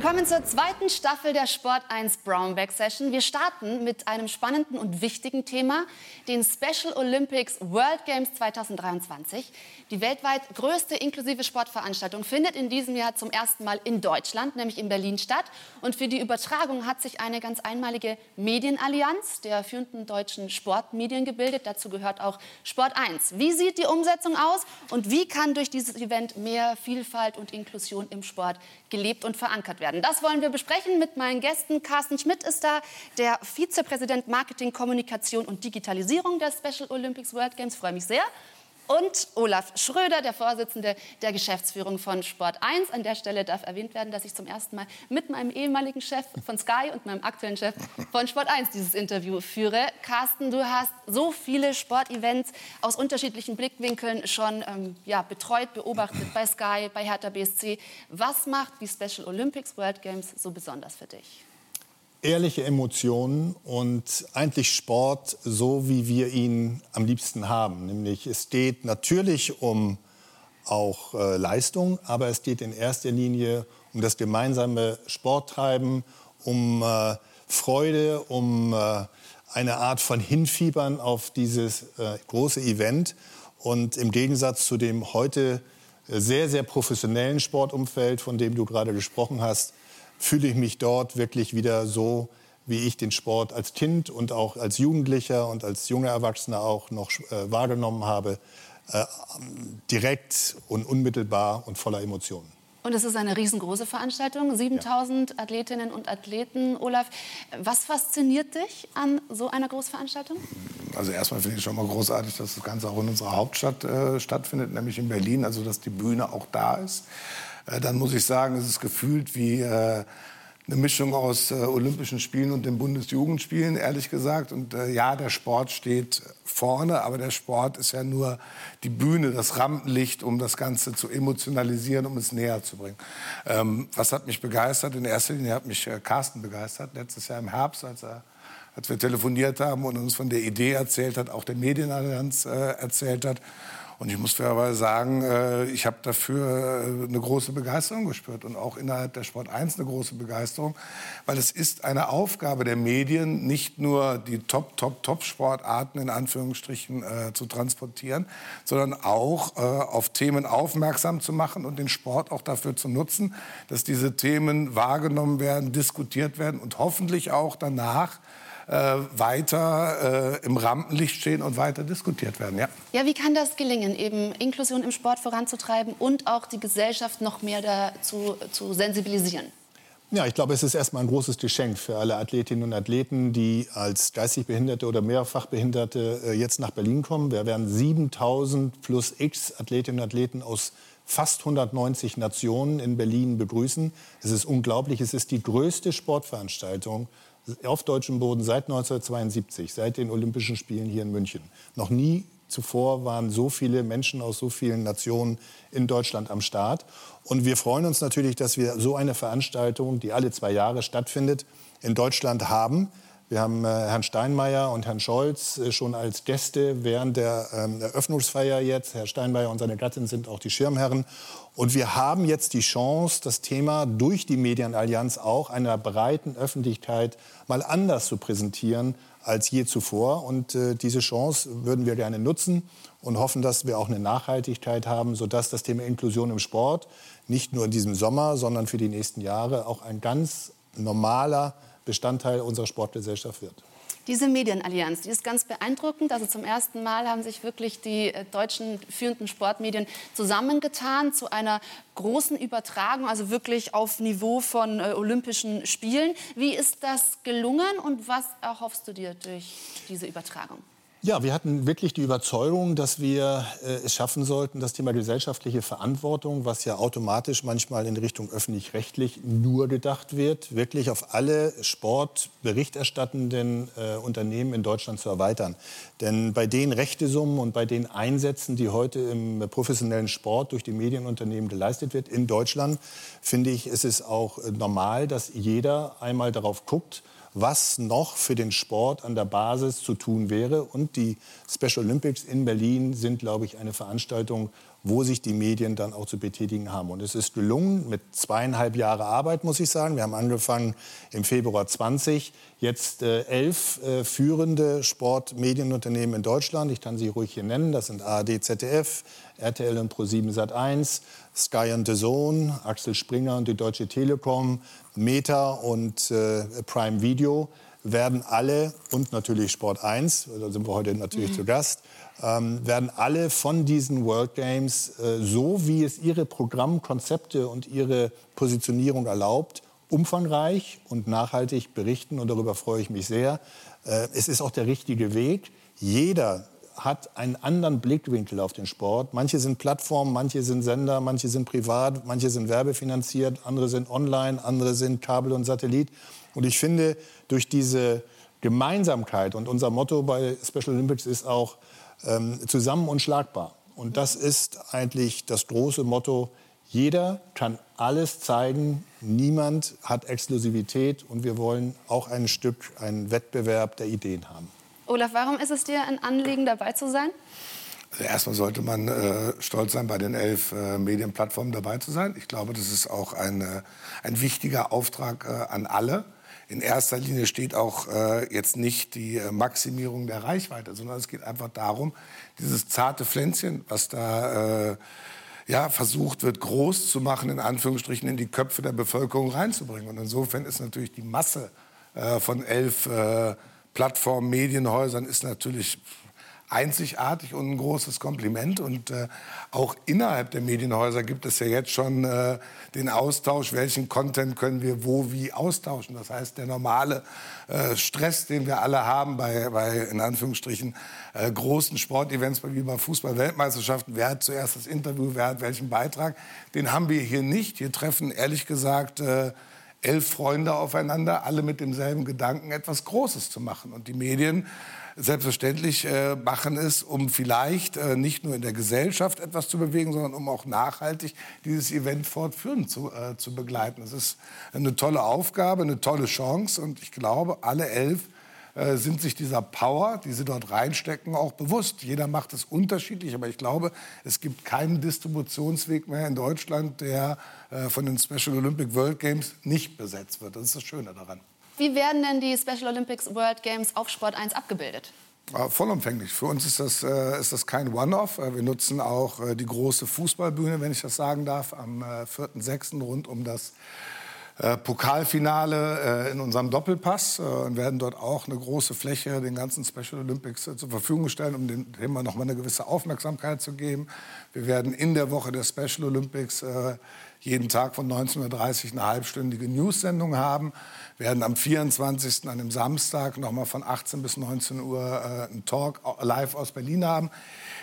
Willkommen zur zweiten Staffel der Sport 1 Brownback Session. Wir starten mit einem spannenden und wichtigen Thema, den Special Olympics World Games 2023. Die weltweit größte inklusive Sportveranstaltung findet in diesem Jahr zum ersten Mal in Deutschland, nämlich in Berlin statt. Und für die Übertragung hat sich eine ganz einmalige Medienallianz der führenden deutschen Sportmedien gebildet. Dazu gehört auch Sport 1. Wie sieht die Umsetzung aus und wie kann durch dieses Event mehr Vielfalt und Inklusion im Sport gelebt und verankert werden? Das wollen wir besprechen mit meinen Gästen. Carsten Schmidt ist da, der Vizepräsident Marketing, Kommunikation und Digitalisierung der Special Olympics World Games. Freue mich sehr und Olaf Schröder, der Vorsitzende der Geschäftsführung von Sport 1. An der Stelle darf erwähnt werden, dass ich zum ersten Mal mit meinem ehemaligen Chef von Sky und meinem aktuellen Chef von Sport 1 dieses Interview führe. Carsten, du hast so viele Sportevents aus unterschiedlichen Blickwinkeln schon ähm, ja, betreut, beobachtet bei Sky, bei Hertha BSC. Was macht die Special Olympics World Games so besonders für dich? Ehrliche Emotionen und eigentlich Sport so, wie wir ihn am liebsten haben. Nämlich es geht natürlich um auch äh, Leistung, aber es geht in erster Linie um das gemeinsame Sporttreiben, um äh, Freude, um äh, eine Art von Hinfiebern auf dieses äh, große Event. Und im Gegensatz zu dem heute sehr, sehr professionellen Sportumfeld, von dem du gerade gesprochen hast, fühle ich mich dort wirklich wieder so, wie ich den Sport als Kind und auch als Jugendlicher und als junger Erwachsener auch noch äh, wahrgenommen habe, äh, direkt und unmittelbar und voller Emotionen. Und es ist eine riesengroße Veranstaltung, 7000 ja. Athletinnen und Athleten. Olaf, was fasziniert dich an so einer Großveranstaltung? Also erstmal finde ich schon mal großartig, dass das Ganze auch in unserer Hauptstadt äh, stattfindet, nämlich in Berlin, also dass die Bühne auch da ist. Äh, dann muss ich sagen, es ist gefühlt wie äh, eine Mischung aus äh, Olympischen Spielen und den Bundesjugendspielen, ehrlich gesagt. Und äh, ja, der Sport steht vorne, aber der Sport ist ja nur die Bühne, das Rampenlicht, um das Ganze zu emotionalisieren, um es näher zu bringen. Ähm, was hat mich begeistert? In erster Linie hat mich äh, Carsten begeistert, letztes Jahr im Herbst, als er als wir telefoniert haben und uns von der Idee erzählt hat, auch der Medienallianz äh, erzählt hat. Und ich muss fairerweise sagen, äh, ich habe dafür äh, eine große Begeisterung gespürt und auch innerhalb der Sport 1 eine große Begeisterung, weil es ist eine Aufgabe der Medien, nicht nur die Top, Top, Top-Sportarten in Anführungsstrichen äh, zu transportieren, sondern auch äh, auf Themen aufmerksam zu machen und den Sport auch dafür zu nutzen, dass diese Themen wahrgenommen werden, diskutiert werden und hoffentlich auch danach äh, weiter äh, im Rampenlicht stehen und weiter diskutiert werden. Ja. ja, wie kann das gelingen, eben Inklusion im Sport voranzutreiben und auch die Gesellschaft noch mehr dazu zu sensibilisieren? Ja, ich glaube, es ist erstmal ein großes Geschenk für alle Athletinnen und Athleten, die als geistig Behinderte oder mehrfach Behinderte äh, jetzt nach Berlin kommen. Wir werden 7000 plus X Athletinnen und Athleten aus fast 190 Nationen in Berlin begrüßen. Es ist unglaublich. Es ist die größte Sportveranstaltung auf deutschem Boden seit 1972, seit den Olympischen Spielen hier in München. Noch nie zuvor waren so viele Menschen aus so vielen Nationen in Deutschland am Start. Und wir freuen uns natürlich, dass wir so eine Veranstaltung, die alle zwei Jahre stattfindet, in Deutschland haben. Wir haben äh, Herrn Steinmeier und Herrn Scholz äh, schon als Gäste während der ähm, Eröffnungsfeier jetzt. Herr Steinmeier und seine Gattin sind auch die Schirmherren. Und wir haben jetzt die Chance, das Thema durch die Medienallianz auch einer breiten Öffentlichkeit mal anders zu präsentieren als je zuvor. Und äh, diese Chance würden wir gerne nutzen und hoffen, dass wir auch eine Nachhaltigkeit haben, sodass das Thema Inklusion im Sport nicht nur in diesem Sommer, sondern für die nächsten Jahre auch ein ganz normaler Bestandteil unserer Sportgesellschaft wird. Diese Medienallianz, die ist ganz beeindruckend. Also zum ersten Mal haben sich wirklich die äh, deutschen führenden Sportmedien zusammengetan zu einer großen Übertragung, also wirklich auf Niveau von äh, Olympischen Spielen. Wie ist das gelungen und was erhoffst du dir durch diese Übertragung? Ja, wir hatten wirklich die Überzeugung, dass wir äh, es schaffen sollten, das Thema gesellschaftliche Verantwortung, was ja automatisch manchmal in Richtung öffentlich-rechtlich nur gedacht wird, wirklich auf alle sportberichterstattenden äh, Unternehmen in Deutschland zu erweitern. Denn bei den Rechtesummen und bei den Einsätzen, die heute im professionellen Sport durch die Medienunternehmen geleistet wird in Deutschland, finde ich, ist es auch äh, normal, dass jeder einmal darauf guckt, was noch für den Sport an der Basis zu tun wäre. Und die Special Olympics in Berlin sind, glaube ich, eine Veranstaltung, wo sich die Medien dann auch zu betätigen haben. Und es ist gelungen mit zweieinhalb Jahre Arbeit, muss ich sagen. Wir haben angefangen im Februar 20, jetzt äh, elf äh, führende Sportmedienunternehmen in Deutschland. Ich kann sie ruhig hier nennen. Das sind ARD, ZDF, RTL und Pro7 Sat1, Sky und The Zone, Axel Springer und die Deutsche Telekom, Meta und äh, Prime Video werden alle und natürlich Sport 1, da sind wir heute natürlich mhm. zu Gast, ähm, werden alle von diesen World Games, äh, so wie es ihre Programmkonzepte und ihre Positionierung erlaubt, umfangreich und nachhaltig berichten. Und darüber freue ich mich sehr. Äh, es ist auch der richtige Weg. Jeder hat einen anderen Blickwinkel auf den Sport. Manche sind Plattformen, manche sind Sender, manche sind privat, manche sind werbefinanziert, andere sind online, andere sind Kabel und Satellit. Und ich finde, durch diese Gemeinsamkeit und unser Motto bei Special Olympics ist auch, ähm, zusammen unschlagbar. Und das ist eigentlich das große Motto. Jeder kann alles zeigen, niemand hat Exklusivität und wir wollen auch ein Stück, einen Wettbewerb der Ideen haben. Olaf, warum ist es dir ein Anliegen, dabei zu sein? Also erstmal sollte man äh, stolz sein, bei den elf äh, Medienplattformen dabei zu sein. Ich glaube, das ist auch ein, äh, ein wichtiger Auftrag äh, an alle in erster Linie steht auch äh, jetzt nicht die äh, Maximierung der Reichweite, sondern es geht einfach darum, dieses zarte Pflänzchen, was da äh, ja, versucht wird, groß zu machen, in Anführungsstrichen, in die Köpfe der Bevölkerung reinzubringen. Und insofern ist natürlich die Masse äh, von elf äh, Plattformen, Medienhäusern ist natürlich einzigartig und ein großes Kompliment. Und äh, auch innerhalb der Medienhäuser gibt es ja jetzt schon äh, den Austausch, welchen Content können wir wo wie austauschen. Das heißt, der normale äh, Stress, den wir alle haben bei, bei in Anführungsstrichen, äh, großen Sportevents wie bei Fußball-Weltmeisterschaften, wer hat zuerst das Interview, wer hat welchen Beitrag, den haben wir hier nicht. Hier treffen ehrlich gesagt äh, elf Freunde aufeinander, alle mit demselben Gedanken, etwas Großes zu machen. Und die Medien selbstverständlich äh, machen es, um vielleicht äh, nicht nur in der Gesellschaft etwas zu bewegen, sondern um auch nachhaltig dieses Event fortführend zu, äh, zu begleiten. Das ist eine tolle Aufgabe, eine tolle Chance und ich glaube, alle elf äh, sind sich dieser Power, die sie dort reinstecken, auch bewusst. Jeder macht es unterschiedlich, aber ich glaube, es gibt keinen Distributionsweg mehr in Deutschland, der äh, von den Special Olympic World Games nicht besetzt wird. Das ist das Schöne daran. Wie werden denn die Special Olympics World Games auf Sport 1 abgebildet? Äh, vollumfänglich. Für uns ist das, äh, ist das kein One-Off. Äh, wir nutzen auch äh, die große Fußballbühne, wenn ich das sagen darf, am äh, 4.6. rund um das äh, Pokalfinale äh, in unserem Doppelpass und werden dort auch eine große Fläche den ganzen Special Olympics zur Verfügung stellen, um dem Thema noch mal eine gewisse Aufmerksamkeit zu geben. Wir werden in der Woche der Special Olympics jeden Tag von 19.30 Uhr eine halbstündige News-Sendung haben werden am 24. an dem Samstag noch mal von 18 bis 19 Uhr äh, einen Talk live aus Berlin haben.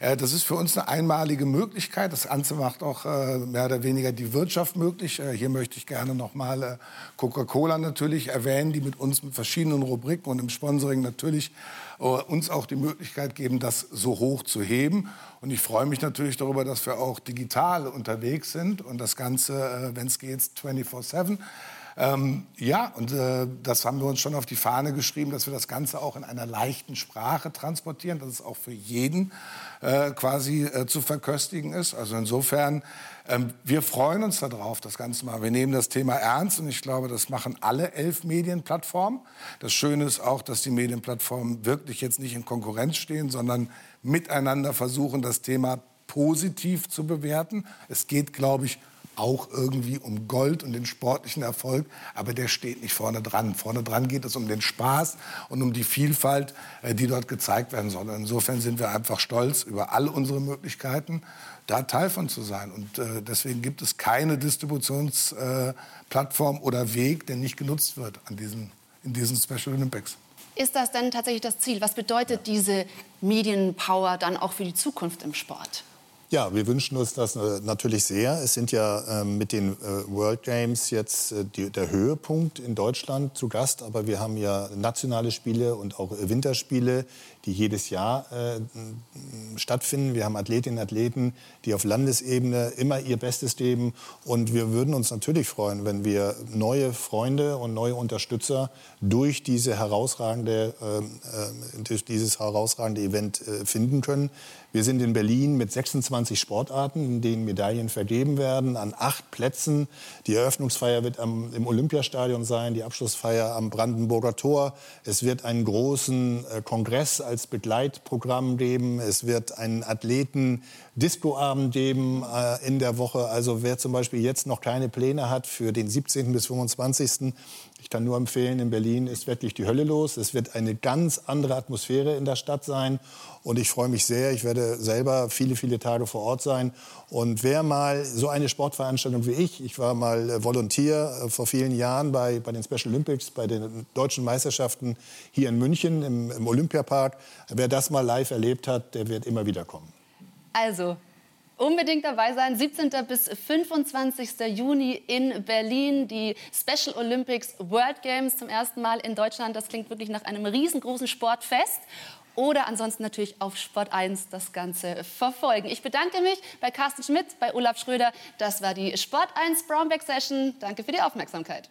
Äh, das ist für uns eine einmalige Möglichkeit. Das Ganze macht auch äh, mehr oder weniger die Wirtschaft möglich. Äh, hier möchte ich gerne noch mal äh, Coca-Cola natürlich erwähnen, die mit uns mit verschiedenen Rubriken und im Sponsoring natürlich äh, uns auch die Möglichkeit geben, das so hoch zu heben. Und ich freue mich natürlich darüber, dass wir auch digital unterwegs sind und das Ganze, wenn es geht, 24/7. Ähm, ja, und äh, das haben wir uns schon auf die Fahne geschrieben, dass wir das Ganze auch in einer leichten Sprache transportieren, dass es auch für jeden äh, quasi äh, zu verköstigen ist. Also insofern, ähm, wir freuen uns darauf, das Ganze mal. Wir nehmen das Thema ernst und ich glaube, das machen alle elf Medienplattformen. Das Schöne ist auch, dass die Medienplattformen wirklich jetzt nicht in Konkurrenz stehen, sondern miteinander versuchen, das Thema positiv zu bewerten. Es geht, glaube ich, auch irgendwie um Gold und den sportlichen Erfolg, aber der steht nicht vorne dran. Vorne dran geht es um den Spaß und um die Vielfalt, äh, die dort gezeigt werden soll. Insofern sind wir einfach stolz über all unsere Möglichkeiten, da Teil von zu sein. Und äh, deswegen gibt es keine Distributionsplattform oder Weg, der nicht genutzt wird an diesen, in diesen Special Olympics. Ist das denn tatsächlich das Ziel? Was bedeutet diese Medienpower dann auch für die Zukunft im Sport? Ja, wir wünschen uns das äh, natürlich sehr. Es sind ja ähm, mit den äh, World Games jetzt äh, der Höhepunkt in Deutschland zu Gast. Aber wir haben ja nationale Spiele und auch Winterspiele, die jedes Jahr stattfinden. Wir haben Athletinnen und Athleten, die auf Landesebene immer ihr Bestes geben. Und wir würden uns natürlich freuen, wenn wir neue Freunde und neue Unterstützer durch, diese herausragende, äh, durch dieses herausragende Event finden können. Wir sind in Berlin mit 26 25 Sportarten, in denen Medaillen vergeben werden, an acht Plätzen. Die Eröffnungsfeier wird am, im Olympiastadion sein, die Abschlussfeier am Brandenburger Tor. Es wird einen großen äh, Kongress als Begleitprogramm geben. Es wird einen Athleten-Disco-Abend geben äh, in der Woche. Also wer zum Beispiel jetzt noch keine Pläne hat für den 17. bis 25. Ich kann nur empfehlen, in Berlin ist wirklich die Hölle los. Es wird eine ganz andere Atmosphäre in der Stadt sein. Und ich freue mich sehr. Ich werde selber viele, viele Tage vor Ort sein. Und wer mal so eine Sportveranstaltung wie ich, ich war mal äh, Volontier äh, vor vielen Jahren bei, bei den Special Olympics, bei den deutschen Meisterschaften hier in München im, im Olympiapark, wer das mal live erlebt hat, der wird immer wieder kommen. Also, unbedingt dabei sein. 17. bis 25. Juni in Berlin die Special Olympics World Games zum ersten Mal in Deutschland. Das klingt wirklich nach einem riesengroßen Sportfest. Oder ansonsten natürlich auf Sport 1 das Ganze verfolgen. Ich bedanke mich bei Carsten Schmidt, bei Olaf Schröder. Das war die Sport 1 Brownback Session. Danke für die Aufmerksamkeit.